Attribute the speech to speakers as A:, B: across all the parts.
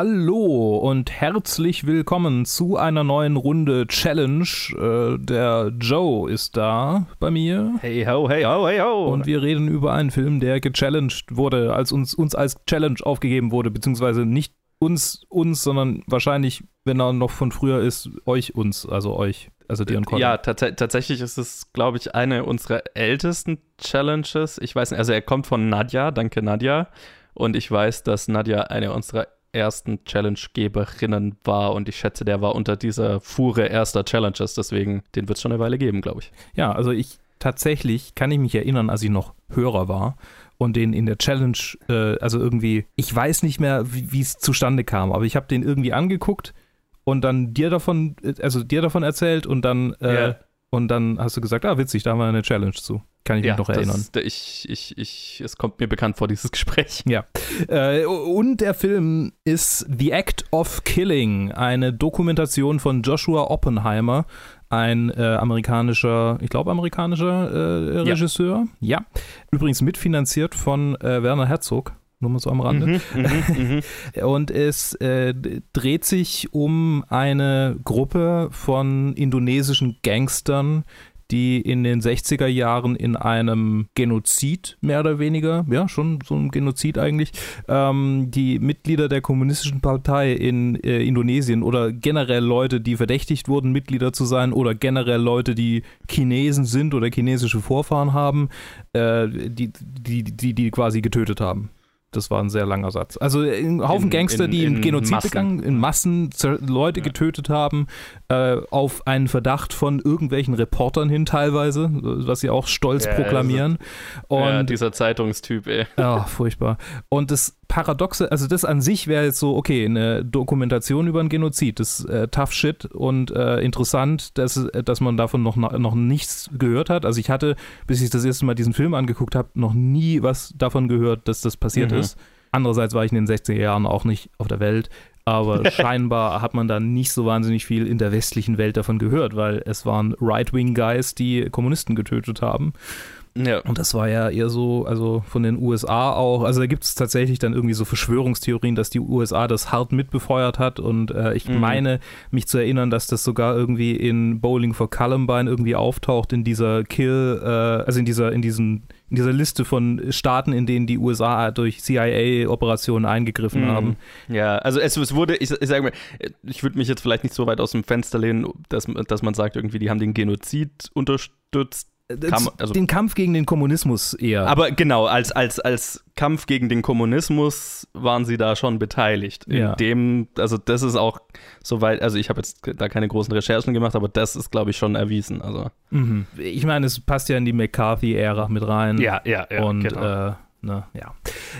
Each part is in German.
A: Hallo und herzlich willkommen zu einer neuen Runde Challenge. Äh, der Joe ist da bei mir.
B: Hey ho, hey ho, hey ho.
A: Und wir reden über einen Film, der gechallenged wurde, als uns, uns als Challenge aufgegeben wurde, beziehungsweise nicht uns, uns, sondern wahrscheinlich, wenn er noch von früher ist, euch, uns, also euch. Also dir und Colin.
B: Ja, tats tatsächlich ist es, glaube ich, eine unserer ältesten Challenges. Ich weiß nicht, also er kommt von Nadja, danke Nadja. Und ich weiß, dass Nadja eine unserer ersten Challenge-Geberinnen war und ich schätze, der war unter dieser Fuhre erster Challenges, deswegen den wird es schon eine Weile geben, glaube ich.
A: Ja, also ich tatsächlich kann ich mich erinnern, als ich noch Hörer war und den in der Challenge, äh, also irgendwie, ich weiß nicht mehr, wie es zustande kam, aber ich habe den irgendwie angeguckt und dann dir davon, also dir davon erzählt und dann, äh, yeah. Und dann hast du gesagt, ah, witzig, da haben wir eine Challenge zu. Kann ich ja, mich noch erinnern.
B: Das, ich, ich, ich, es kommt mir bekannt vor, dieses Gespräch.
A: Ja. Äh, und der Film ist The Act of Killing, eine Dokumentation von Joshua Oppenheimer, ein äh, amerikanischer, ich glaube amerikanischer äh, Regisseur. Ja. ja. Übrigens mitfinanziert von äh, Werner Herzog. Nur mal so am Rande. Mhm, mhm, mhm. und es äh, dreht sich um eine Gruppe von indonesischen Gangstern, die in den 60er Jahren in einem Genozid mehr oder weniger, ja, schon so ein Genozid eigentlich, ähm, die Mitglieder der Kommunistischen Partei in äh, Indonesien oder generell Leute, die verdächtigt wurden, Mitglieder zu sein oder generell Leute, die Chinesen sind oder chinesische Vorfahren haben, äh, die, die, die, die quasi getötet haben. Das war ein sehr langer Satz. Also ein Haufen in, Gangster, in, die in, Genozid Massen. begangen, in Massen Leute ja. getötet haben, äh, auf einen Verdacht von irgendwelchen Reportern hin teilweise, was sie auch stolz ja, proklamieren.
B: Also, Und, ja, dieser Zeitungstyp, ey.
A: Ja, furchtbar. Und das Paradoxe, also das an sich wäre jetzt so, okay, eine Dokumentation über einen Genozid, das ist äh, tough shit und äh, interessant, dass, dass man davon noch, noch nichts gehört hat. Also ich hatte, bis ich das erste Mal diesen Film angeguckt habe, noch nie was davon gehört, dass das passiert mhm. ist. Andererseits war ich in den 60er Jahren auch nicht auf der Welt, aber scheinbar hat man da nicht so wahnsinnig viel in der westlichen Welt davon gehört, weil es waren Right-Wing-Guys, die Kommunisten getötet haben. Ja. Und das war ja eher so, also von den USA auch. Also da gibt es tatsächlich dann irgendwie so Verschwörungstheorien, dass die USA das hart mitbefeuert hat. Und äh, ich mhm. meine, mich zu erinnern, dass das sogar irgendwie in Bowling for Columbine irgendwie auftaucht in dieser Kill, äh, also in dieser, in diesen in dieser Liste von Staaten, in denen die USA durch CIA-Operationen eingegriffen mhm. haben.
B: Ja, also es, es wurde, ich, ich sage mal, ich würde mich jetzt vielleicht nicht so weit aus dem Fenster lehnen, dass, dass man sagt, irgendwie, die haben den Genozid unterstützt
A: Kam, also, den Kampf gegen den Kommunismus eher.
B: Aber genau, als, als, als Kampf gegen den Kommunismus waren sie da schon beteiligt. Ja. In dem, also das ist auch soweit, also ich habe jetzt da keine großen Recherchen gemacht, aber das ist, glaube ich, schon erwiesen. Also.
A: Mhm. Ich meine, es passt ja in die McCarthy-Ära mit rein.
B: Ja, ja, ja.
A: Und genau. äh, Ne, ja.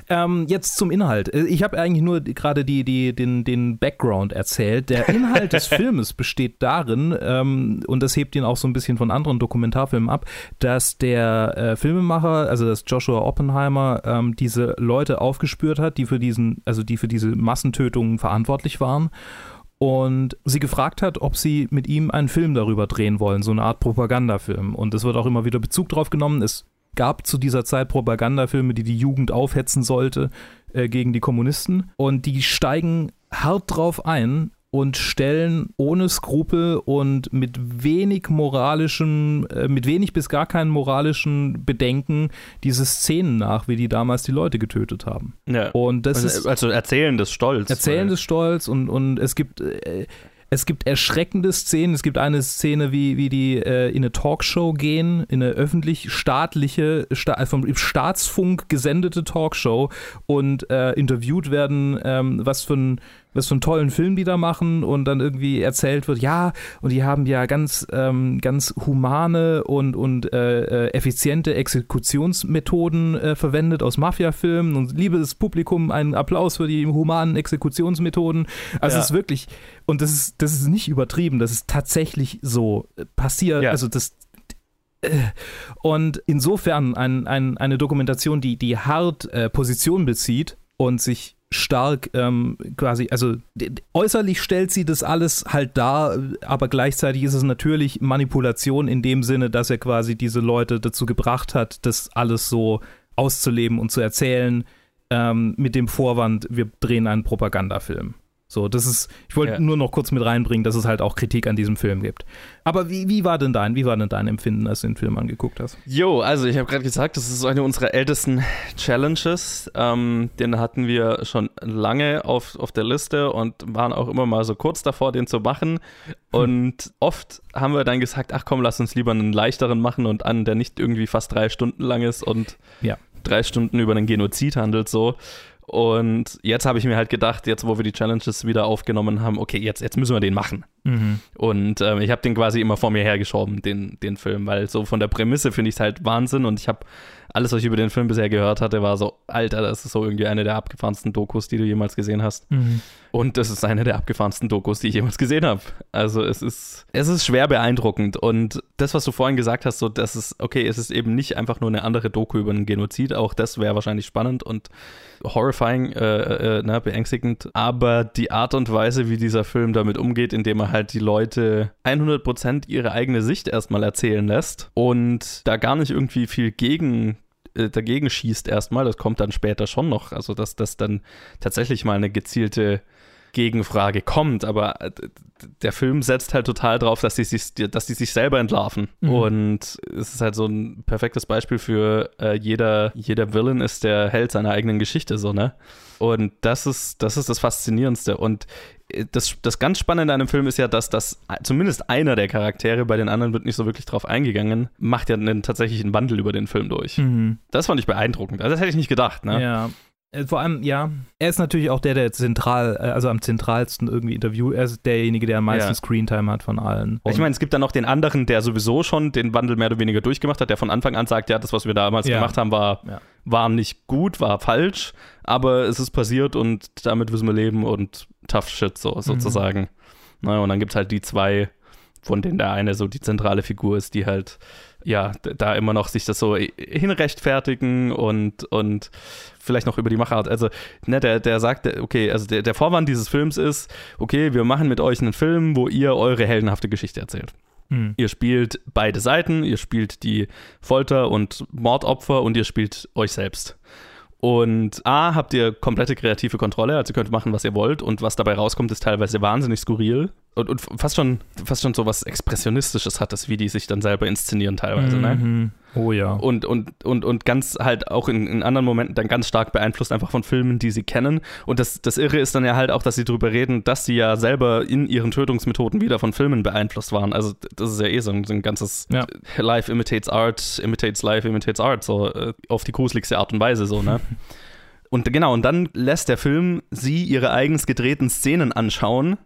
A: Ähm, jetzt zum Inhalt. Äh, ich habe eigentlich nur gerade die, die, den, den Background erzählt. Der Inhalt des Filmes besteht darin, ähm, und das hebt ihn auch so ein bisschen von anderen Dokumentarfilmen ab, dass der äh, Filmemacher, also das Joshua Oppenheimer, ähm, diese Leute aufgespürt hat, die für diesen, also die für diese Massentötungen verantwortlich waren und sie gefragt hat, ob sie mit ihm einen Film darüber drehen wollen, so eine Art Propagandafilm. Und es wird auch immer wieder Bezug drauf genommen. Es gab zu dieser Zeit Propagandafilme, die die Jugend aufhetzen sollte äh, gegen die Kommunisten. Und die steigen hart drauf ein und stellen ohne Skrupel und mit wenig moralischem, äh, mit wenig bis gar keinen moralischen Bedenken diese Szenen nach, wie die damals die Leute getötet haben.
B: Ja.
A: Und das
B: also,
A: ist
B: also erzählendes Stolz.
A: Erzählendes Stolz und, und es gibt äh, es gibt erschreckende Szenen. Es gibt eine Szene, wie, wie die äh, in eine Talkshow gehen, in eine öffentlich-staatliche, sta äh, vom Staatsfunk gesendete Talkshow und äh, interviewt werden, ähm, was für ein was für einen tollen Film die da machen und dann irgendwie erzählt wird, ja, und die haben ja ganz, ähm, ganz humane und, und äh, äh, effiziente Exekutionsmethoden äh, verwendet aus Mafia-Filmen und liebes Publikum, einen Applaus für die humanen Exekutionsmethoden. Also ja. es ist wirklich, und das ist, das ist nicht übertrieben, das ist tatsächlich so passiert, ja. also das, äh, und insofern ein, ein, eine Dokumentation, die, die hart äh, Position bezieht und sich stark ähm, quasi, also äußerlich stellt sie das alles halt dar, aber gleichzeitig ist es natürlich Manipulation in dem Sinne, dass er quasi diese Leute dazu gebracht hat, das alles so auszuleben und zu erzählen, ähm, mit dem Vorwand, wir drehen einen Propagandafilm. So, das ist, ich wollte
B: Ja.
A: nur noch kurz mit reinbringen, dass es halt auch Kritik an diesem Film gibt. Aber wie, wie war denn dein, wie war denn dein Empfinden, als du den Film angeguckt hast?
B: Jo, also ich habe gerade gesagt, das ist eine unserer ältesten Challenges. Ähm, den hatten wir schon lange auf, auf der Liste und waren auch immer mal so kurz davor, den zu machen. Und oft haben wir dann gesagt, ach komm, lass uns lieber einen leichteren machen und einen, der nicht irgendwie fast drei Stunden lang ist und
A: Ja.
B: drei Stunden über einen Genozid handelt so. Und jetzt habe ich mir halt gedacht, jetzt wo wir die Challenges wieder aufgenommen haben, okay, jetzt, jetzt müssen wir den machen. Und ähm, ich habe den quasi immer vor mir hergeschoben, den, den Film, weil so von der Prämisse finde ich es halt Wahnsinn und ich habe alles, was ich über den Film bisher gehört hatte, war so, Alter, das ist so irgendwie eine der abgefahrensten Dokus, die du jemals gesehen hast. Und das ist eine der abgefahrensten Dokus, die ich jemals gesehen habe. Also es ist, es ist schwer beeindruckend. Und das, was du vorhin gesagt hast, so, das ist, okay, es ist eben nicht einfach nur eine andere Doku über einen Genozid, auch das wäre wahrscheinlich spannend und horrifying, äh, äh, ne, beängstigend. Aber die Art und Weise, wie dieser Film damit umgeht, indem er halt die Leute 100% ihre eigene Sicht erstmal erzählen lässt und da gar nicht irgendwie viel gegen äh, dagegen schießt erstmal, das kommt dann später schon noch, also dass das dann tatsächlich mal eine gezielte Gegenfrage kommt, aber äh, der Film setzt halt total drauf, dass die sich, dass die sich selber entlarven.
A: Mhm.
B: Und es ist halt so ein perfektes Beispiel für äh, jeder, jeder Villain ist der Held seiner eigenen Geschichte, so, ne? Und das ist, das ist das Faszinierendste. Und äh, das, das ganz Spannende an dem Film ist ja, dass das zumindest einer der Charaktere, bei den anderen wird nicht so wirklich drauf eingegangen, macht ja einen tatsächlichen Wandel über den Film durch. Das fand ich beeindruckend. Also das hätte ich nicht gedacht, ne?
A: Ja. Äh, Vor allem, ja, er ist natürlich auch der, der zentral, äh, also am zentralsten irgendwie interviewt. Er ist derjenige, der am meisten
B: Ja.
A: Screentime hat von allen.
B: Ich meine, es gibt dann noch den anderen, der sowieso schon den Wandel mehr oder weniger durchgemacht hat, der von Anfang an sagt, ja, das, was wir damals
A: Ja.
B: gemacht haben, war,
A: Ja.
B: war nicht gut, war falsch, aber es ist passiert und damit müssen wir leben und tough shit so sozusagen. Na, und dann gibt es halt die zwei, von denen der eine so die zentrale Figur ist, die halt ja, da immer noch sich das so hinrechtfertigen und, und vielleicht noch über die Machart. Also, ne, der, der sagt, okay, also der, der Vorwand dieses Films ist, okay, wir machen mit euch einen Film, wo ihr eure heldenhafte Geschichte erzählt.
A: Mhm.
B: Ihr spielt beide Seiten, ihr spielt die Folter- und Mordopfer und ihr spielt euch selbst. Und A, habt ihr komplette kreative Kontrolle, also ihr könnt machen, was ihr wollt und was dabei rauskommt, ist teilweise wahnsinnig skurril und, und fast, schon, fast schon so was Expressionistisches hat das, wie die sich dann selber inszenieren teilweise, ne?
A: Mhm. Oh ja.
B: Und, und, und, und ganz halt auch in, in anderen Momenten dann ganz stark beeinflusst einfach von Filmen, die sie kennen. Und das, das Irre ist dann ja halt auch, dass sie darüber reden, dass sie ja selber in ihren Tötungsmethoden wieder von Filmen beeinflusst waren. Also das ist ja eh so ein, so ein ganzes
A: Ja.
B: Life imitates Art, imitates Life, imitates Art, so äh, auf die gruseligste Art und Weise so, ne? Und genau, und dann lässt der Film sie ihre eigens gedrehten Szenen anschauen.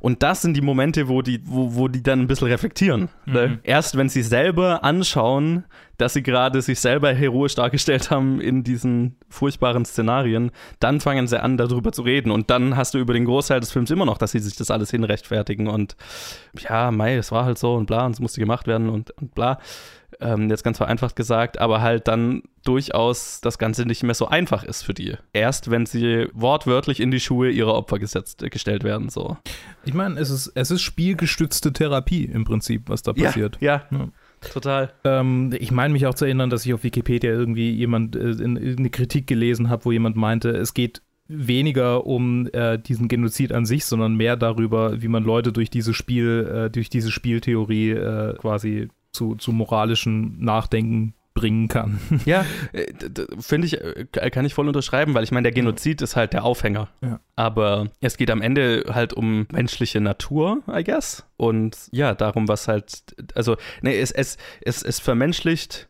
B: Und das sind die Momente, wo die, wo, wo die dann ein bisschen reflektieren. Ne?
A: Mhm.
B: Erst wenn sie selber anschauen, dass sie gerade sich selber heroisch dargestellt haben in diesen furchtbaren Szenarien, dann fangen sie an, darüber zu reden. Und dann hast du über den Großteil des Films immer noch, dass sie sich das alles hinrechtfertigen und ja, Mai, es war halt so und bla, und es musste gemacht werden und, und bla. Ähm, jetzt ganz vereinfacht gesagt, aber halt dann durchaus das Ganze nicht mehr so einfach ist für die. Erst wenn sie wortwörtlich in die Schuhe ihrer Opfer gesetzt, äh, gestellt werden, so.
A: Ich meine, es ist, es ist spielgestützte Therapie im Prinzip, was da passiert.
B: Ja, ja,
A: Ja.
B: total.
A: Ähm, ich meine mich auch zu erinnern, dass ich auf Wikipedia irgendwie jemand äh, in, in eine Kritik gelesen habe, wo jemand meinte, es geht weniger um äh, diesen Genozid an sich, sondern mehr darüber, wie man Leute durch diese Spiel, äh, durch diese Spieltheorie äh, quasi zu, zu moralischem Nachdenken bringen kann.
B: Ja, äh, finde ich, äh, kann ich voll unterschreiben, weil ich meine, der Genozid ist halt der Aufhänger.
A: Ja.
B: Aber es geht am Ende halt um menschliche Natur, I guess. Und ja, darum, was halt, also, nee, es, es, es, es vermenschlicht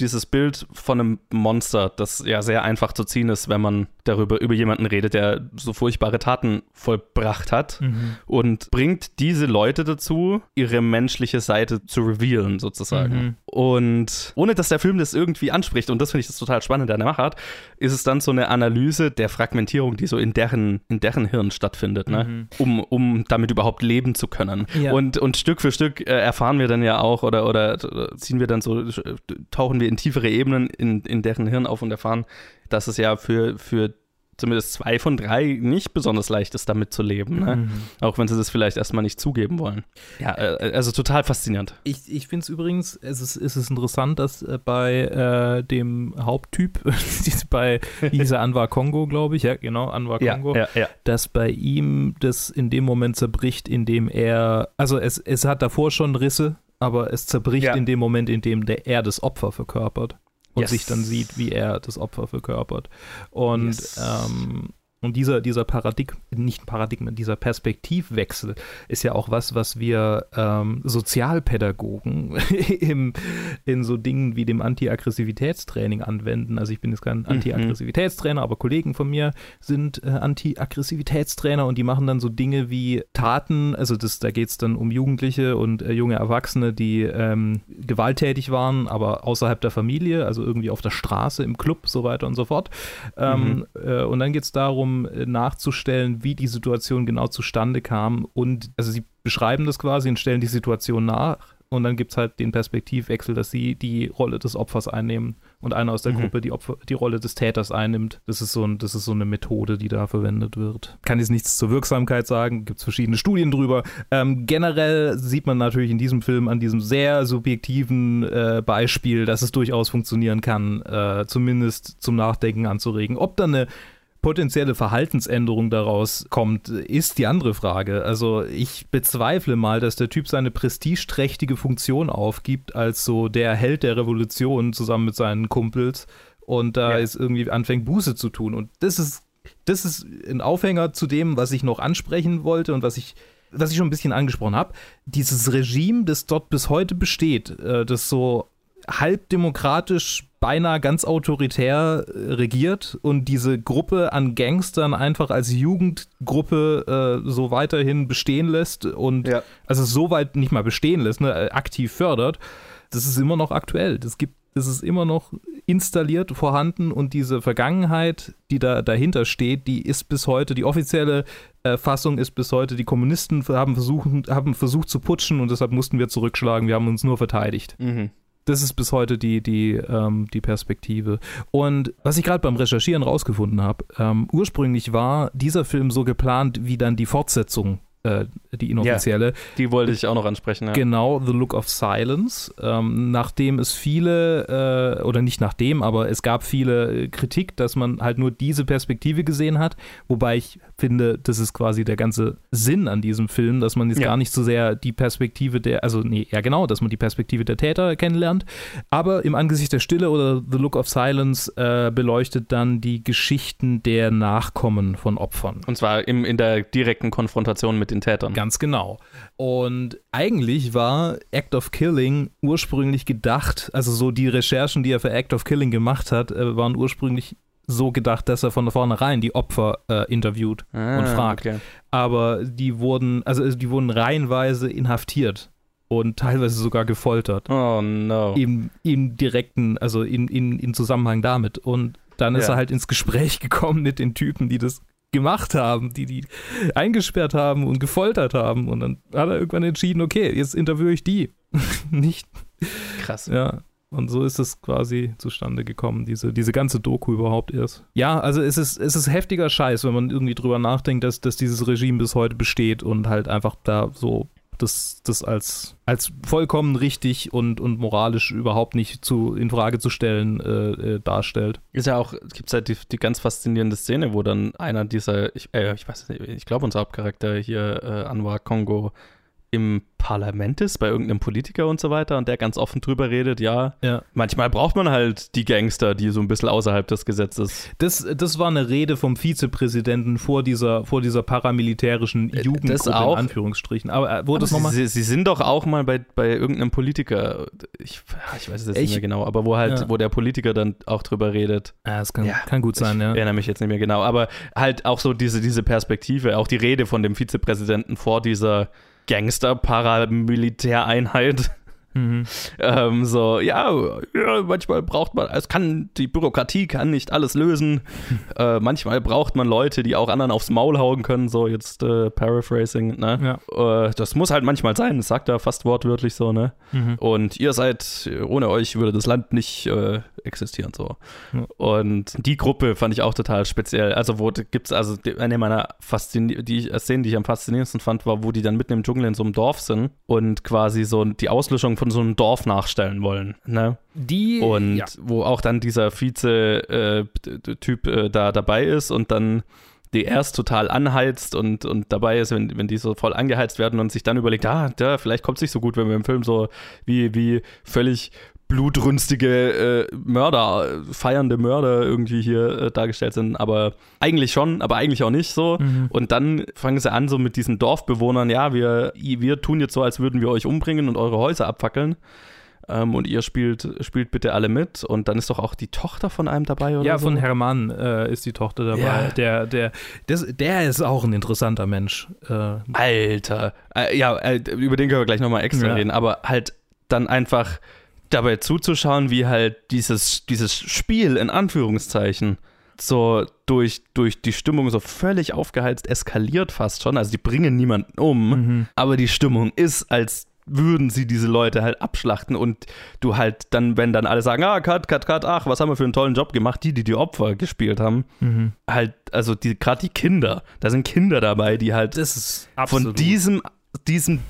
B: dieses Bild von einem Monster, das ja sehr einfach zu ziehen ist, wenn man darüber über jemanden redet, der so furchtbare Taten vollbracht hat und bringt diese Leute dazu, ihre menschliche Seite zu revealen, sozusagen.
A: Mhm.
B: Und ohne dass der Film das irgendwie anspricht, und das finde ich das total spannend an der Machart, ist es dann so eine Analyse der Fragmentierung, die so in deren, in deren Hirn stattfindet, ne?
A: Mhm.
B: um, um damit überhaupt leben zu können.
A: Ja.
B: Und, und Stück für Stück äh, erfahren wir dann ja auch oder, oder ziehen wir dann so, äh, tauchen wir in tiefere Ebenen in, in deren Hirn auf und erfahren, dass es ja für, für zumindest zwei von drei nicht besonders leicht ist, damit zu leben. Ne? Mhm. Auch wenn sie das vielleicht erstmal nicht zugeben wollen. Ja, äh, also total faszinierend.
A: Ich, ich finde es übrigens, es ist, es ist interessant, dass äh, bei äh, dem Haupttyp, bei dieser Anwar Kongo, glaube ich, ja, genau, Anwar Kongo,
B: ja, ja,
A: dass bei ihm das in dem Moment zerbricht, in dem er, also es, es hat davor schon Risse, aber es zerbricht in dem Moment, in dem der, er das Opfer verkörpert und yes. sich dann sieht, wie er das Opfer verkörpert. Und yes. ähm, und dieser, dieser Paradigma, nicht Paradigma, dieser Perspektivwechsel ist ja auch was, was wir ähm, Sozialpädagogen im, in so Dingen wie dem Anti-Aggressivitätstraining anwenden. Also ich bin jetzt kein mhm. Anti-Aggressivitätstrainer, aber Kollegen von mir sind äh, Anti-Aggressivitätstrainer und die machen dann so Dinge wie Taten, also das, da geht es dann um Jugendliche und äh, junge Erwachsene, die ähm, gewalttätig waren, aber außerhalb der Familie, also irgendwie auf der Straße, im Club, so weiter und so fort. Ähm, mhm. äh, und dann geht es darum, um äh, nachzustellen, wie die Situation genau zustande kam. Und also sie beschreiben das quasi und stellen die Situation nach. Und dann gibt es halt den Perspektivwechsel, dass sie die Rolle des Opfers einnehmen und einer aus der mhm. Gruppe die, Opfer, die Rolle des Täters einnimmt. Das ist, so ein, das ist so eine Methode, die da verwendet wird. Kann jetzt nichts zur Wirksamkeit sagen, gibt es verschiedene Studien drüber. Ähm, generell sieht man natürlich in diesem Film an diesem sehr subjektiven äh, Beispiel, dass es durchaus funktionieren kann, äh, zumindest zum Nachdenken anzuregen. Ob da eine potenzielle Verhaltensänderung daraus kommt, ist die andere Frage. Also ich bezweifle mal, dass der Typ seine prestigeträchtige Funktion aufgibt als so der Held der Revolution zusammen mit seinen Kumpels und da ja. ist irgendwie anfängt Buße zu tun. Und das ist, das ist ein Aufhänger zu dem, was ich noch ansprechen wollte und was ich was ich schon ein bisschen angesprochen habe, dieses Regime, das dort bis heute besteht, äh, das so halb demokratisch beinahe ganz autoritär äh, regiert und diese Gruppe an Gangstern einfach als Jugendgruppe äh, so weiterhin bestehen lässt und ja. also so weit nicht mal bestehen lässt, ne, äh, aktiv fördert, das ist immer noch aktuell. Das gibt das ist immer noch installiert vorhanden und diese Vergangenheit, die da dahinter steht, die ist bis heute, die offizielle äh, Fassung ist bis heute, die Kommunisten haben versucht, haben versucht zu putschen und deshalb mussten wir zurückschlagen, wir haben uns nur verteidigt. Mhm das ist bis heute die, die, ähm, die Perspektive. Und was ich gerade beim Recherchieren rausgefunden habe, ähm, ursprünglich war dieser Film so geplant wie dann die Fortsetzung äh, die inoffizielle. Ja,
B: die wollte ich auch noch ansprechen. Ja.
A: Genau, The Look of Silence. Ähm, nachdem es viele, äh, oder nicht nachdem, aber es gab viele Kritik, dass man halt nur diese Perspektive gesehen hat. Wobei ich finde, das ist quasi der ganze Sinn an diesem Film, dass man jetzt ja. gar nicht so sehr die Perspektive der, also nee, ja genau, dass man die Perspektive der Täter kennenlernt. Aber im Angesicht der Stille oder The Look of Silence äh, beleuchtet dann die Geschichten der Nachkommen von Opfern.
B: Und zwar im, in der direkten Konfrontation mit den Tätern.
A: Ganz genau. Und eigentlich war Act of Killing ursprünglich gedacht, also so die Recherchen, die er für Act of Killing gemacht hat, äh, waren ursprünglich so gedacht, dass er von vornherein die Opfer äh, interviewt ah, und fragt. Okay. Aber die wurden, also die wurden reihenweise inhaftiert und teilweise sogar gefoltert.
B: Oh no.
A: Im, im direkten, also in, in, in Zusammenhang damit. Und dann ist ja. er halt ins Gespräch gekommen mit den Typen, die das gemacht haben, die die eingesperrt haben und gefoltert haben. Und dann hat er irgendwann entschieden, okay, jetzt interviewe ich die. Nicht.
B: Krass.
A: Ja. Und so ist es quasi zustande gekommen, diese, diese ganze Doku überhaupt erst. Ja, also es ist, es ist heftiger Scheiß, wenn man irgendwie drüber nachdenkt, dass, dass dieses Regime bis heute besteht und halt einfach da so das, das als, als vollkommen richtig und, und moralisch überhaupt nicht zu, in Frage zu stellen äh, äh, darstellt.
B: Ist ja auch, es gibt halt die, die ganz faszinierende Szene, wo dann einer dieser, ich, äh, ich weiß nicht, ich glaube unser Hauptcharakter hier, äh, Anwar Kongo, im Parlament ist, bei irgendeinem Politiker und so weiter und der ganz offen drüber redet, ja,
A: ja.
B: manchmal braucht man halt die Gangster, die so ein bisschen außerhalb des Gesetzes.
A: Das, das war eine Rede vom Vizepräsidenten vor dieser, vor dieser paramilitärischen äh, Jugendgruppe
B: auch,
A: in Anführungsstrichen. Aber
B: äh, wurde das nochmal? Sie, Sie, sind doch auch mal bei, bei irgendeinem Politiker, ich, ich weiß es jetzt ich, nicht mehr genau, aber wo halt, ja. wo der Politiker dann auch drüber redet.
A: Ja, das kann, ja, kann gut sein,
B: ich
A: ja.
B: Ich erinnere mich jetzt nicht mehr genau, aber halt auch so diese, diese Perspektive, auch die Rede von dem Vizepräsidenten vor dieser Gangster-Paramilitäreinheit. Mhm. Ähm, so, ja, ja, manchmal braucht man, es kann, die Bürokratie kann nicht alles lösen. äh, manchmal braucht man Leute, die auch anderen aufs Maul hauen können, so jetzt äh, Paraphrasing, ne? Ja. Äh, das muss halt manchmal sein, das sagt er fast wortwörtlich so, ne? Mhm. Und ihr seid, ohne euch würde das Land nicht, äh, existieren so.
A: Ja.
B: Und die Gruppe fand ich auch total speziell. Also wo gibt es, also eine meiner Faszini die Szenen, die ich am faszinierendsten fand, war, wo die dann mitten im Dschungel in so einem Dorf sind und quasi so die Auslöschung von so einem Dorf nachstellen wollen. Ne?
A: Die
B: Und
A: ja.
B: wo auch dann dieser Vize-Typ äh, da dabei ist und dann die erst total anheizt und, und dabei ist, wenn, wenn die so voll angeheizt werden und sich dann überlegt, ah, da, vielleicht kommt es nicht so gut, wenn wir im Film so wie, wie völlig blutrünstige äh, Mörder, feiernde Mörder irgendwie hier äh, dargestellt sind, aber eigentlich schon, aber eigentlich auch nicht so.
A: Mhm.
B: Und dann fangen sie an, so mit diesen Dorfbewohnern, ja, wir, wir tun jetzt so, als würden wir euch umbringen und eure Häuser abfackeln. Ähm, und ihr spielt, spielt bitte alle mit. Und dann ist doch auch die Tochter von einem dabei, oder?
A: Ja,
B: so?
A: von Hermann äh, ist die Tochter dabei.
B: Ja.
A: Der, der, das, der ist auch ein interessanter Mensch. Äh,
B: Alter. Äh, ja, äh, über den können wir gleich nochmal extra
A: Ja.
B: reden, aber halt dann einfach dabei zuzuschauen, wie halt dieses, dieses Spiel in Anführungszeichen so durch, durch die Stimmung so völlig aufgeheizt eskaliert fast schon. Also die bringen niemanden um,
A: mhm.
B: aber die Stimmung ist, als würden sie diese Leute halt abschlachten und du halt dann, wenn dann alle sagen, ah, cut, cut, cut, ach, was haben wir für einen tollen Job gemacht, die, die die Opfer gespielt haben,
A: Mhm.
B: halt, also die, gerade die Kinder, da sind Kinder dabei, die halt
A: Das ist
B: von
A: absolut.
B: diesem, diesem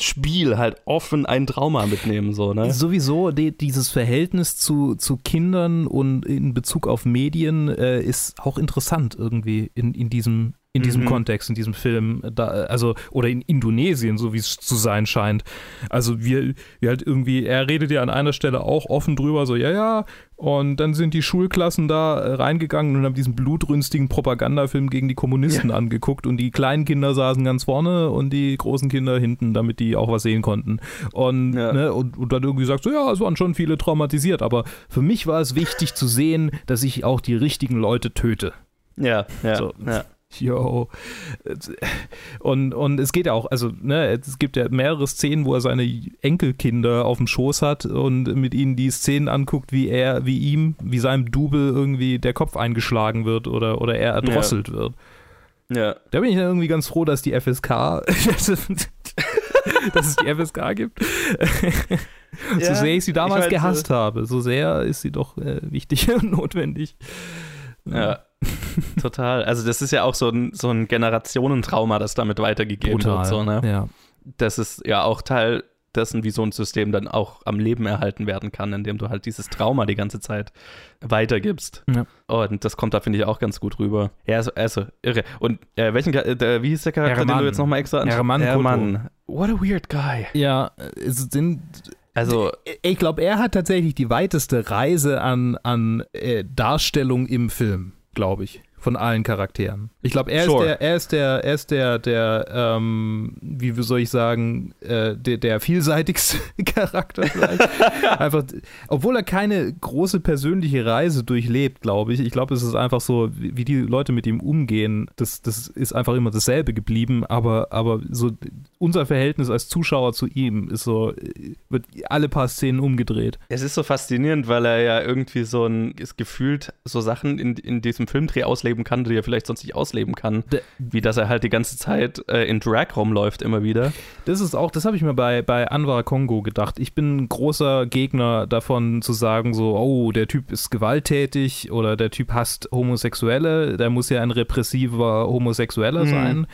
B: Spiel halt offen ein Trauma mitnehmen, so, ne?
A: Sowieso die, dieses Verhältnis zu, zu Kindern und in Bezug auf Medien äh, ist auch interessant irgendwie in, in diesem, in diesem
B: Mhm.
A: Kontext, in diesem Film. Da, also, oder in Indonesien, so wie es zu sein scheint. Also wir, wir halt irgendwie, er redet ja an einer Stelle auch offen drüber, so, ja, ja, und dann sind die Schulklassen da äh, reingegangen und haben diesen blutrünstigen Propagandafilm gegen die Kommunisten angeguckt und die kleinen Kinder saßen ganz vorne und die großen Kinder hinten, damit die auch was sehen konnten. Und,
B: Ja.
A: ne, und, und dann irgendwie sagt so, ja, es waren schon viele traumatisiert, aber für mich war es wichtig zu sehen, dass ich auch die richtigen Leute töte.
B: Ja, ja,
A: So.
B: ja.
A: Yo. Und, und es geht ja auch, also, ne, es gibt ja mehrere Szenen, wo er seine Enkelkinder auf dem Schoß hat und mit ihnen die Szenen anguckt, wie er, wie ihm, wie seinem Double irgendwie der Kopf eingeschlagen wird oder, oder er erdrosselt wird.
B: ja.
A: Da bin ich dann irgendwie ganz froh, dass die FSK, dass es die FSK gibt. so sehr ich sie damals
B: ich
A: gehasst habe, so sehr ist sie doch äh, wichtig und notwendig.
B: Ja, total. Also das ist ja auch so ein, so ein Generationentrauma, das damit weitergegeben
A: Brutal.
B: wird. So, ne?
A: Ja.
B: Das ist ja auch Teil dessen, wie so ein System dann auch am Leben erhalten werden kann, indem du halt dieses Trauma die ganze Zeit weitergibst.
A: Ja.
B: Und das kommt da, finde ich, auch ganz gut rüber. Ja, also, also irre. Und äh, welchen, äh, der, wie hieß der Charakter, den
A: Hermann.
B: du jetzt nochmal extra anschaust?
A: Hermann
B: Hermann. What a weird guy.
A: Ja, es sind
B: Also,
A: Ich glaube, er hat tatsächlich die weiteste Reise an, an äh, Darstellung im Film, glaube ich, von allen Charakteren. Ich glaube, er,
B: Sure.
A: ist der, er ist der, er ist der, der, ähm, wie soll ich sagen, äh, der, der vielseitigste Charakter vielleicht. einfach, obwohl er keine große persönliche Reise durchlebt, glaube ich. Ich glaube, es ist einfach so, wie, wie die Leute mit ihm umgehen, das, das ist einfach immer dasselbe geblieben, aber, aber so unser Verhältnis als Zuschauer zu ihm ist so, wird alle paar Szenen umgedreht.
B: Es ist so faszinierend, weil er ja irgendwie so ein, ist gefühlt so Sachen in, in diesem Filmdreh ausleben kann, die er vielleicht sonst nicht ausleben kann.
A: D-
B: Wie dass er halt die ganze Zeit äh, in Drag rumläuft immer wieder.
A: Das ist auch, das habe ich mir bei, bei Anwar Kongo gedacht. Ich bin ein großer Gegner davon zu sagen, so, oh, der Typ ist gewalttätig oder der Typ hasst Homosexuelle, der muss ja ein repressiver Homosexueller
B: Mhm.
A: sein.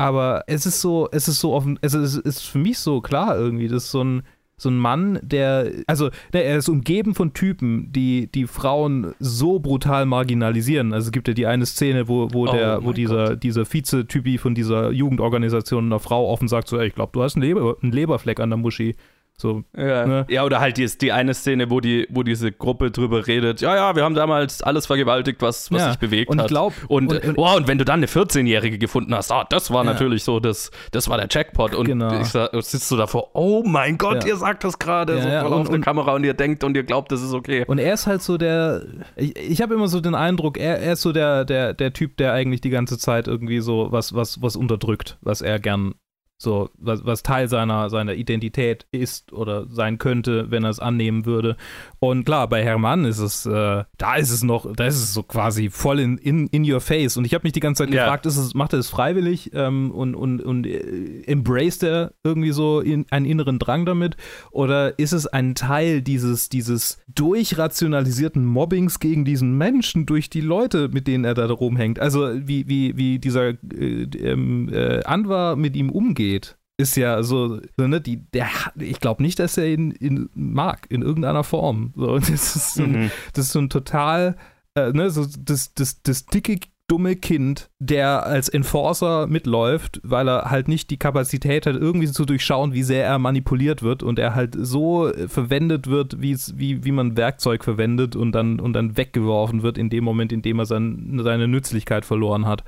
A: Aber es ist so, es ist so offen, es ist, ist für mich so klar irgendwie, das ist so ein, so ein Mann, der, also ne, er ist umgeben von Typen, die die Frauen so brutal marginalisieren. Also es gibt ja die eine Szene, wo, wo
B: Oh
A: der, wo
B: mein
A: dieser, dieser Vize-Typi von dieser Jugendorganisation einer Frau offen sagt, so, ey, ich glaube, du hast einen, Leber, einen Leberfleck an der Muschi. So,
B: Ja.
A: Ne?
B: ja, oder halt die, die eine Szene, wo, die, wo diese Gruppe drüber redet, ja, ja, wir haben damals alles vergewaltigt, was, was
A: Ja.
B: sich bewegt
A: Und ich
B: hat.
A: glaub-
B: und,
A: und- und-
B: wow, und wenn du dann eine 14-Jährige gefunden hast, ah, das war
A: Ja.
B: natürlich so, das, das war der Jackpot. Und
A: Genau.
B: ich sa- sitzt du davor, oh mein Gott,
A: Ja.
B: ihr sagt das gerade
A: Ja,
B: so
A: ja,
B: voll
A: und-
B: auf der Kamera und ihr denkt und ihr glaubt, das ist okay.
A: Und er ist halt so der, ich, ich habe immer so den Eindruck, er, er ist so der, der, der Typ, der eigentlich die ganze Zeit irgendwie so was, was, was unterdrückt, was er gern So, was, was Teil seiner, seiner Identität ist oder sein könnte, wenn er es annehmen würde. Und klar, bei Hermann ist es, äh, da ist es noch, da ist es so quasi voll in, in, in your face. Und ich habe mich die ganze Zeit
B: Ja.
A: gefragt, ist es, macht er es freiwillig ähm, und, und, und äh, embraced er irgendwie so in, einen inneren Drang damit? Oder ist es ein Teil dieses, dieses durchrationalisierten Mobbings gegen diesen Menschen durch die Leute, mit denen er da rumhängt? Also wie, wie, wie dieser äh, ähm, äh, Anwar mit ihm umgeht, ist ja so, ne, die, der, ich glaube nicht, dass er ihn, ihn mag, in irgendeiner Form. So, das ist so ein,
B: Mhm.
A: das ist so ein total, äh, ne, so das, das, das dicke, dumme Kind, der als Enforcer mitläuft, weil er halt nicht die Kapazität hat, irgendwie zu durchschauen, wie sehr er manipuliert wird und er halt so verwendet wird, wie, wie man Werkzeug verwendet und dann, und dann weggeworfen wird in dem Moment, in dem er sein, seine Nützlichkeit verloren hat.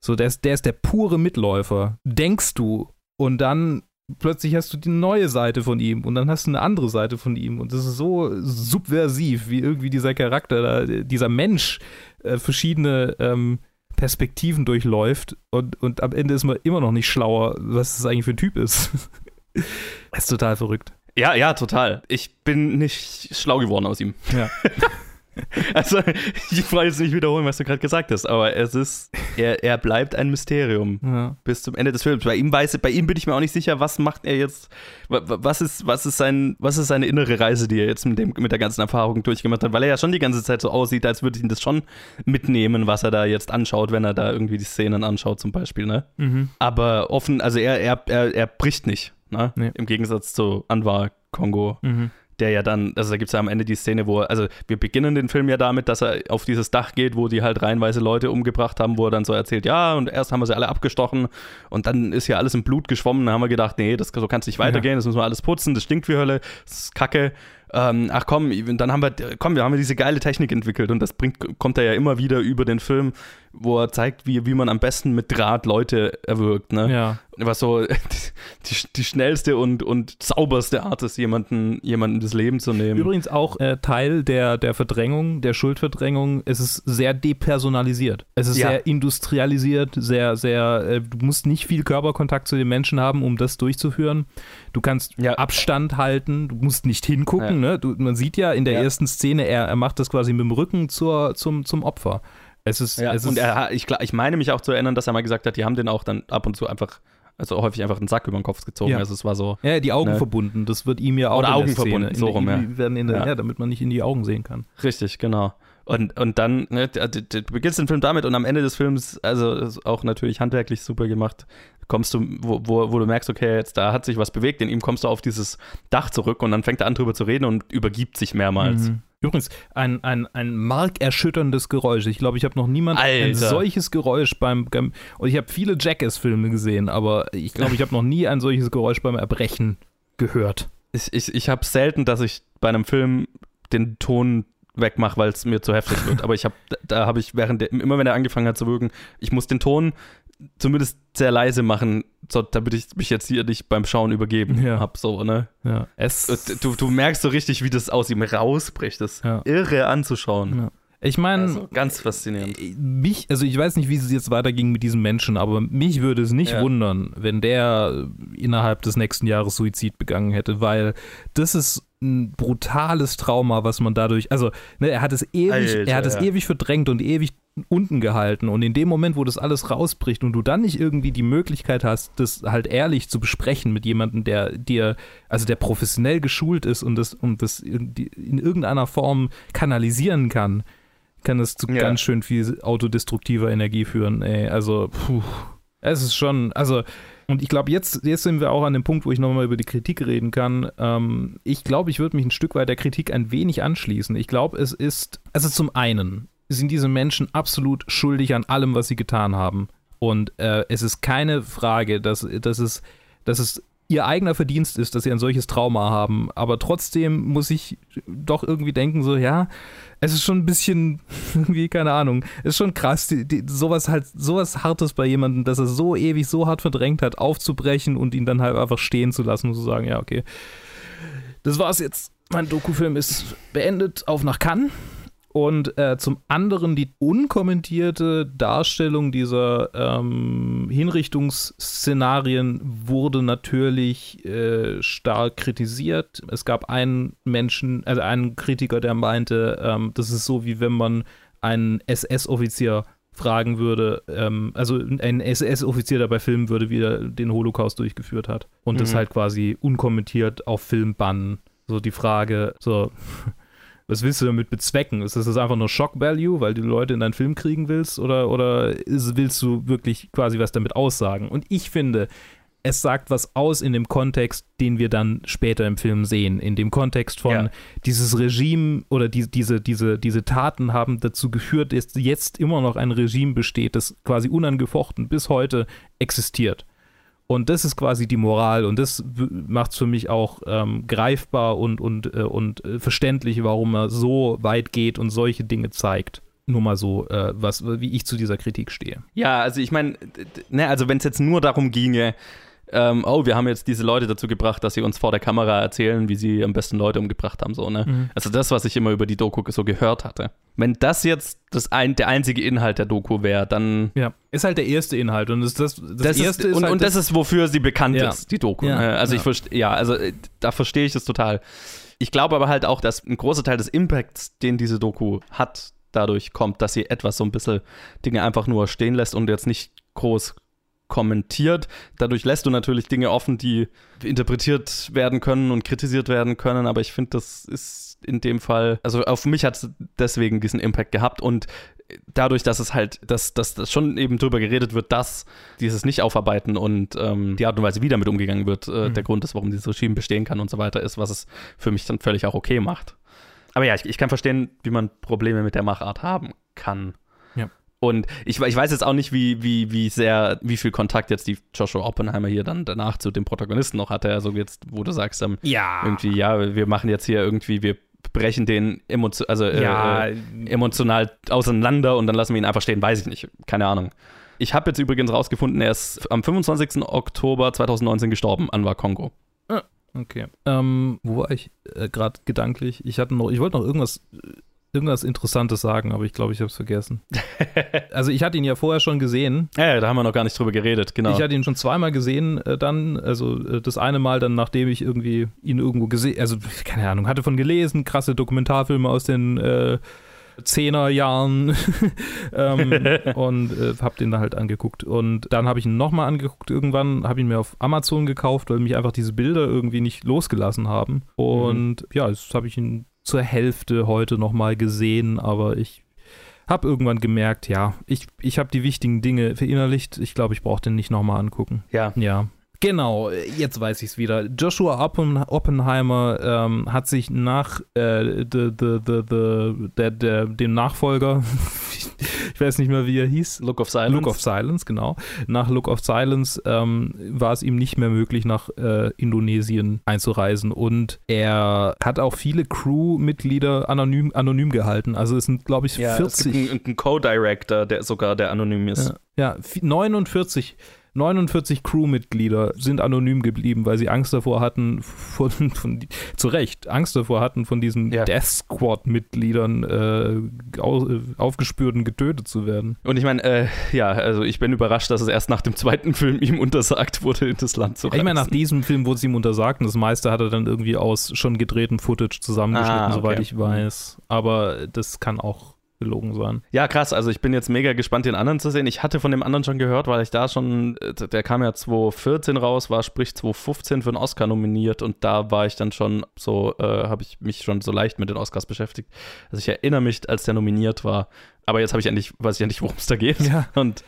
A: So, der ist, der ist der pure Mitläufer. Denkst du. Und dann plötzlich hast du die neue Seite von ihm und dann hast du eine andere Seite von ihm und das ist so subversiv, wie irgendwie dieser Charakter, dieser Mensch äh, verschiedene ähm, Perspektiven durchläuft und, und am Ende ist man immer noch nicht schlauer, was das eigentlich für ein Typ ist. das ist total verrückt.
B: Ja, ja, total. Ich bin nicht schlau geworden aus ihm.
A: Ja.
B: Also, ich wollte jetzt nicht wiederholen, was du gerade gesagt hast, aber es ist, er, er bleibt ein Mysterium
A: Ja.
B: bis zum Ende des Films. Bei ihm weiß, bei ihm bin ich mir auch nicht sicher, was macht er jetzt, wa- wa- was ist, was ist sein, was ist seine innere Reise, die er jetzt mit, dem, mit der ganzen Erfahrung durchgemacht hat, weil er ja schon die ganze Zeit so aussieht, als würde ihn das schon mitnehmen, was er da jetzt anschaut, wenn er da irgendwie die Szenen anschaut, zum Beispiel, ne?
A: Mhm.
B: Aber offen, also er, er, er, er bricht nicht, ne?
A: Nee.
B: Im Gegensatz zu Anwar Kongo
A: Mhm.
B: Der ja dann, also da gibt es ja am Ende die Szene, wo, also wir beginnen den Film ja damit, dass er auf dieses Dach geht, wo die halt reihenweise Leute umgebracht haben, wo er dann so erzählt, ja, und erst haben wir sie alle abgestochen und dann ist ja alles im Blut geschwommen, da haben wir gedacht, nee, das so kann es nicht weitergehen, das müssen wir alles putzen, das stinkt wie Hölle, das ist kacke. Ähm, ach komm, dann haben wir, komm, wir haben ja diese geile Technik entwickelt und das bringt, kommt er ja immer wieder über den Film, wo er zeigt, wie, wie man am besten mit Draht Leute erwürgt, ne?
A: Ja.
B: was so die, die schnellste und, und sauberste Art ist, jemanden, jemanden das Leben zu nehmen.
A: Übrigens auch äh, Teil der, der Verdrängung, der Schuldverdrängung, es ist sehr depersonalisiert. Es ist
B: Ja.
A: sehr industrialisiert, sehr, sehr, äh, du musst nicht viel Körperkontakt zu den Menschen haben, um das durchzuführen. Du kannst
B: Ja.
A: Abstand halten, du musst nicht hingucken. Ne? Du, man sieht ja in der
B: Ja.
A: ersten Szene, er, er macht das quasi mit dem Rücken zur, zum, zum Opfer. Es ist,
B: Ja,
A: es
B: und
A: ist
B: er, ich, ich meine mich auch zu erinnern, dass er mal gesagt hat, die haben den auch dann ab und zu einfach, also häufig einfach einen Sack über den Kopf gezogen.
A: Ja.
B: Also es war so.
A: ja, die Augen
B: Ne?
A: verbunden, das wird ihm ja auch
B: Oder
A: in der
B: Augen verbunden, so rum, ja.
A: die werden in der,
B: Ja.
A: ja, damit man nicht in die Augen sehen kann.
B: Richtig, genau. Und, und dann, ne, du beginnst den Film damit und am Ende des Films, also auch natürlich handwerklich super gemacht, kommst du, wo, wo, wo du merkst, okay, jetzt da hat sich was bewegt, in ihm kommst du auf dieses Dach zurück und dann fängt er an drüber zu reden und übergibt sich mehrmals.
A: Mhm. Übrigens, ein, ein, ein markerschütterndes Geräusch. Ich glaube, ich habe noch niemand ein solches Geräusch beim. beim und ich habe viele Jackass-Filme gesehen, aber ich glaube, ich habe noch nie ein solches Geräusch beim Erbrechen gehört.
B: Ich, ich, ich habe selten, dass ich bei einem Film den Ton wegmache, weil es mir zu heftig wird. Aber ich habe, da habe ich während der, immer wenn er angefangen hat zu wirken, ich muss den Ton zumindest sehr leise machen, so, damit ich mich jetzt hier nicht beim Schauen übergeben
A: Ja.
B: hab, so, ne?
A: Ja. Es,
B: Und Du, du merkst so richtig, wie das aus ihm rausbricht. Das ist
A: Ja.
B: irre anzuschauen.
A: Ja. ich meine.
B: Also, ganz faszinierend.
A: mich, also ich weiß nicht, wie es jetzt weiterging mit diesem Menschen, aber mich würde es nicht
B: Ja.
A: wundern, wenn der innerhalb des nächsten Jahres Suizid begangen hätte, weil das ist ein brutales Trauma, was man dadurch, also ne, er hat es ewig,
B: Alter,
A: er hat es
B: ja.
A: ewig verdrängt und ewig unten gehalten und in dem Moment, wo das alles rausbricht und du dann nicht irgendwie die Möglichkeit hast, das halt ehrlich zu besprechen mit jemandem, der dir, also der professionell geschult ist und das, und das in irgendeiner Form kanalisieren kann, kann es zu
B: Ja.
A: ganz schön viel autodestruktiver Energie führen. Ey. Also, puh. Es ist schon, also, und ich glaube, jetzt, jetzt sind wir auch an dem Punkt, wo ich nochmal über die Kritik reden kann. Ähm, ich glaube, ich würde mich ein Stück weit der Kritik ein wenig anschließen. Ich glaube, es ist, also zum einen sind diese Menschen absolut schuldig an allem, was sie getan haben. Und äh, es ist keine Frage, dass, dass, es, dass es ihr eigener Verdienst ist, dass sie ein solches Trauma haben. Aber trotzdem muss ich doch irgendwie denken, so, ja, es ist schon ein bisschen, irgendwie, keine Ahnung, es ist schon krass, die, die, sowas halt, sowas Hartes bei jemandem, dass er so ewig, so hart verdrängt hat, aufzubrechen und ihn dann halt einfach stehen zu lassen und zu sagen, ja, okay, das war's jetzt. Mein Dokufilm ist beendet, auf nach Cannes. Und äh, zum anderen die unkommentierte Darstellung dieser ähm, Hinrichtungsszenarien wurde natürlich äh, stark kritisiert. Es gab einen Menschen, also einen Kritiker, der meinte, ähm, das ist so, wie wenn man einen SS-Offizier fragen würde, ähm, also ein SS-Offizier dabei filmen würde, wie er den Holocaust durchgeführt hat. Und mhm. das halt quasi unkommentiert auf Film bannen. So die Frage, so, was willst du damit bezwecken? Ist das einfach nur Shock Value, weil du Leute in deinen Film kriegen willst? Oder, oder ist, willst du wirklich quasi was damit aussagen? Und ich finde, es sagt was aus in dem Kontext, den wir dann später im Film sehen. In dem Kontext von ja. dieses Regime oder die, diese, diese, diese Taten haben dazu geführt, dass jetzt immer noch ein Regime besteht, das quasi unangefochten bis heute existiert. Und das ist quasi die Moral und das macht es für mich auch ähm, greifbar und, und, äh, und äh, verständlich, warum er so weit geht und solche Dinge zeigt. Nur mal so, äh, was, wie ich zu dieser Kritik stehe.
B: Ja, also ich meine, ne, also wenn es jetzt nur darum ginge, ähm, oh, wir haben jetzt diese Leute dazu gebracht, dass sie uns vor der Kamera erzählen, wie sie am besten Leute umgebracht haben, so, ne? Mhm. Also das, was ich immer über die Doku so gehört hatte. Wenn das jetzt das ein, der einzige Inhalt der Doku wäre, dann.
A: Ja, ist halt der erste Inhalt und das, das, das,
B: das
A: erste
B: ist,
A: ist
B: und,
A: halt
B: und das, ist, wofür sie bekannt ja. ist, die Doku.
A: Ja,
B: ne? Also
A: ja.
B: ich verstehe, ja, also äh, da verstehe ich das total. Ich glaube aber halt auch, dass ein großer Teil des Impacts, den diese Doku hat, dadurch kommt, dass sie etwas so ein bisschen Dinge einfach nur stehen lässt und jetzt nicht groß kommentiert. Dadurch lässt du natürlich Dinge offen, die interpretiert werden können und kritisiert werden können, aber ich finde, das ist in dem Fall, also auf mich hat es deswegen diesen Impact gehabt und dadurch, dass es halt, dass, dass, dass schon eben drüber geredet wird, dass dieses Nicht-Aufarbeiten und ähm, die Art und Weise, wie damit umgegangen wird, äh, mhm. der Grund ist, warum dieses Regime bestehen kann und so weiter ist, was es für mich dann völlig auch okay macht. Aber ja, ich, ich kann verstehen, wie man Probleme mit der Machart haben kann. Und ich, ich weiß jetzt auch nicht, wie, wie, wie sehr, wie viel Kontakt jetzt die Joshua Oppenheimer hier dann danach zu dem Protagonisten noch hatte. Also jetzt, wo du sagst, ähm,
A: ja.
B: irgendwie, ja, wir machen jetzt hier irgendwie, wir brechen den emotio also, äh,
A: ja.
B: äh, emotional auseinander und dann lassen wir ihn einfach stehen, weiß ich nicht. Keine Ahnung. Ich habe jetzt übrigens rausgefunden, er ist am 25. Oktober 2019 gestorben, Anwar Kongo.
A: Ah, okay. Ähm, wo war ich äh, gerade gedanklich? Ich hatte noch, ich wollte noch irgendwas irgendwas Interessantes sagen, aber ich glaube, ich habe es vergessen. also ich hatte ihn ja vorher schon gesehen.
B: Ja, da haben wir noch gar nicht drüber geredet, genau.
A: Ich hatte ihn schon zweimal gesehen äh, dann, also äh, das eine Mal dann, nachdem ich irgendwie ihn irgendwo gesehen, also keine Ahnung, hatte von gelesen, krasse Dokumentarfilme aus den äh, Zehnerjahren ähm, und äh, habe den da halt angeguckt. Und dann habe ich ihn nochmal angeguckt irgendwann, habe ihn mir auf Amazon gekauft, weil mich einfach diese Bilder irgendwie nicht losgelassen haben. Und mhm. ja, jetzt habe ich ihn zur Hälfte heute nochmal gesehen, aber ich habe irgendwann gemerkt, ja, ich, ich habe die wichtigen Dinge verinnerlicht. Ich glaube, ich brauche den nicht nochmal angucken.
B: Ja.
A: Ja. Genau, jetzt weiß ich es wieder. Joshua Oppen, Oppenheimer ähm, hat sich nach äh, de, de, de, der, der, dem Nachfolger, ich weiß nicht mehr, wie er hieß.
B: Look of Silence.
A: Look of Silence, genau. Nach Look of Silence ähm, war es ihm nicht mehr möglich, nach äh, Indonesien einzureisen. Und er hat auch viele Crewmitglieder anonym, anonym gehalten. Also es sind, glaube ich,
B: ja,
A: 40.
B: Es gibt einen, einen Co-Director, der sogar der anonym ist.
A: Ja, ja 49 49 Crewmitglieder sind anonym geblieben, weil sie Angst davor hatten, von, von, zu Recht, Angst davor hatten, von diesen ja. Death Squad-Mitgliedern äh, aufgespürt und getötet zu werden.
B: Und ich meine, äh, ja, also ich bin überrascht, dass es erst nach dem zweiten Film ihm untersagt wurde, in das Land zu reisen.
A: Ich meine, nach diesem Film wurde es ihm untersagt und das meiste hat er dann irgendwie aus schon gedrehtem Footage zusammengeschnitten, ah, okay. soweit ich weiß. Aber das kann auch gelogen sein.
B: Ja, krass. Also ich bin jetzt mega gespannt, den anderen zu sehen. Ich hatte von dem anderen schon gehört, weil ich da schon, der kam ja 2014 raus, war sprich 2015 für einen Oscar nominiert und da war ich dann schon so, äh, habe ich mich schon so leicht mit den Oscars beschäftigt. Also ich erinnere mich, als der nominiert war. Aber jetzt habe ich endlich, weiß ich endlich, worum es da geht.
A: Ja.
B: Und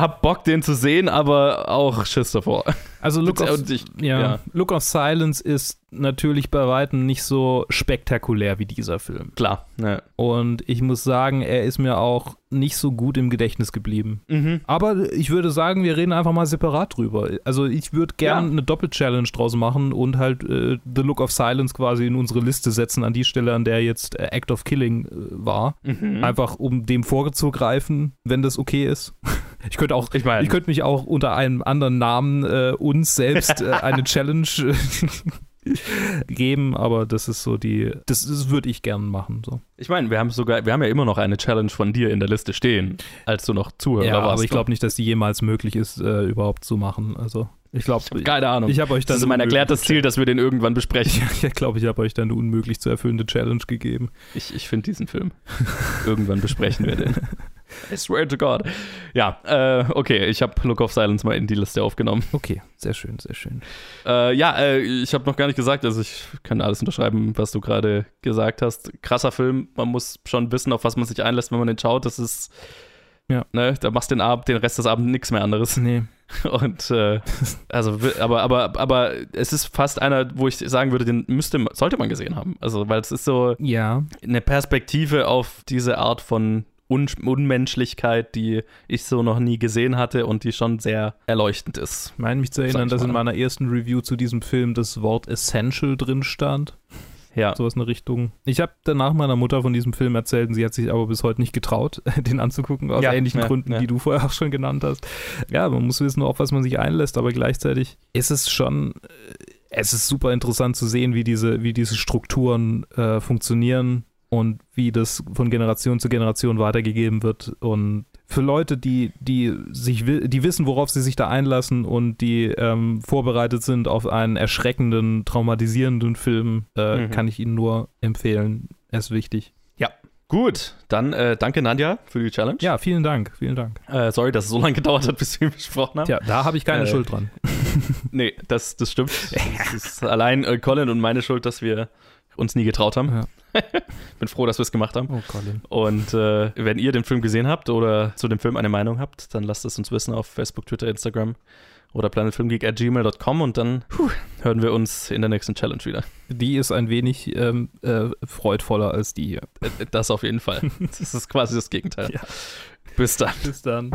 B: hab Bock, den zu sehen, aber auch Schiss davor.
A: Also Look of,
B: ich,
A: ja, ja. Look of Silence ist natürlich bei weitem nicht so spektakulär wie dieser Film.
B: Klar. Ja.
A: Und ich muss sagen, er ist mir auch nicht so gut im Gedächtnis geblieben.
B: Mhm.
A: Aber ich würde sagen, wir reden einfach mal separat drüber. Also ich würde gerne eine Doppel-Challenge draus machen und halt äh, The Look of Silence quasi in unsere Liste setzen, an die Stelle, an der jetzt äh, Act of Killing äh, war.
B: Mhm.
A: Einfach um dem vorzugreifen, wenn das okay ist. Ich könnte auch, ich, mein, ich könnte mich auch unter einem anderen Namen äh, uns selbst äh, eine Challenge geben, aber das ist so die, das, das würde ich gern machen. So.
B: Ich meine, wir haben sogar, wir haben ja immer noch eine Challenge von dir in der Liste stehen, als du noch Zuhörer
A: ja,
B: warst.
A: aber ich glaube nicht, dass die jemals möglich ist, äh, überhaupt zu machen. Also ich glaube,
B: keine Ahnung.
A: Ich habe euch dann
B: das ist mein erklärtes Ziel, dass wir den irgendwann besprechen.
A: ich glaube, ich habe euch dann eine unmöglich zu erfüllende Challenge gegeben.
B: Ich, ich finde diesen Film. irgendwann besprechen wir den. I swear to God. Ja, äh, okay, ich habe Look of Silence mal in die Liste aufgenommen.
A: Okay, sehr schön, sehr schön.
B: Äh, ja, äh, ich habe noch gar nicht gesagt, also ich kann alles unterschreiben, was du gerade gesagt hast. Krasser Film, man muss schon wissen, auf was man sich einlässt, wenn man den schaut. Das ist,
A: ja,
B: ne, da machst du den Abend, den Rest des Abends nichts mehr anderes.
A: Nee.
B: Und äh, also, aber, aber, aber es ist fast einer, wo ich sagen würde, den müsste, sollte man gesehen haben. Also, weil es ist so
A: ja.
B: eine Perspektive auf diese Art von Un Unmenschlichkeit, die ich so noch nie gesehen hatte und die schon sehr erleuchtend ist.
A: Ich meine mich zu erinnern, dass in meiner ersten Review zu diesem Film das Wort Essential drin stand.
B: Ja.
A: Sowas in der Richtung. Ich habe danach meiner Mutter von diesem Film erzählt und sie hat sich aber bis heute nicht getraut, den anzugucken, aus
B: Ja,
A: ähnlichen
B: ja,
A: Gründen,
B: ja.
A: die du vorher auch schon genannt hast. Ja, man muss wissen, auf was man sich einlässt, aber gleichzeitig ist es schon, äh, es ist super interessant zu sehen, wie diese, wie diese Strukturen äh, funktionieren und wie das von Generation zu Generation weitergegeben wird. Und für Leute, die, die sich die wissen, worauf sie sich da einlassen und die ähm, vorbereitet sind auf einen erschreckenden, traumatisierenden Film, äh,
B: Mhm.
A: kann ich Ihnen nur empfehlen. Er ist wichtig.
B: Gut, dann äh, danke Nadja für die Challenge.
A: Ja, vielen Dank, vielen Dank.
B: Äh, sorry, dass es so lange gedauert hat, bis wir besprochen haben.
A: Tja, da habe ich keine
B: Äh,
A: Schuld dran.
B: Nee, das, das stimmt. Es ist allein äh, Colin und meine Schuld, dass wir uns nie getraut haben. Bin froh, dass wir es gemacht haben.
A: Oh, Colin.
B: Und äh, wenn ihr den Film gesehen habt oder zu dem Film eine Meinung habt, dann lasst es uns wissen auf Facebook, Twitter, Instagram oder planetfilmgeek.gmail.com und dann puh, hören wir uns in der nächsten Challenge wieder.
A: Die ist ein wenig ähm, äh, freudvoller als die hier.
B: Äh, Das auf jeden Fall. Das ist quasi das Gegenteil.
A: Ja.
B: Bis dann.
A: Bis dann.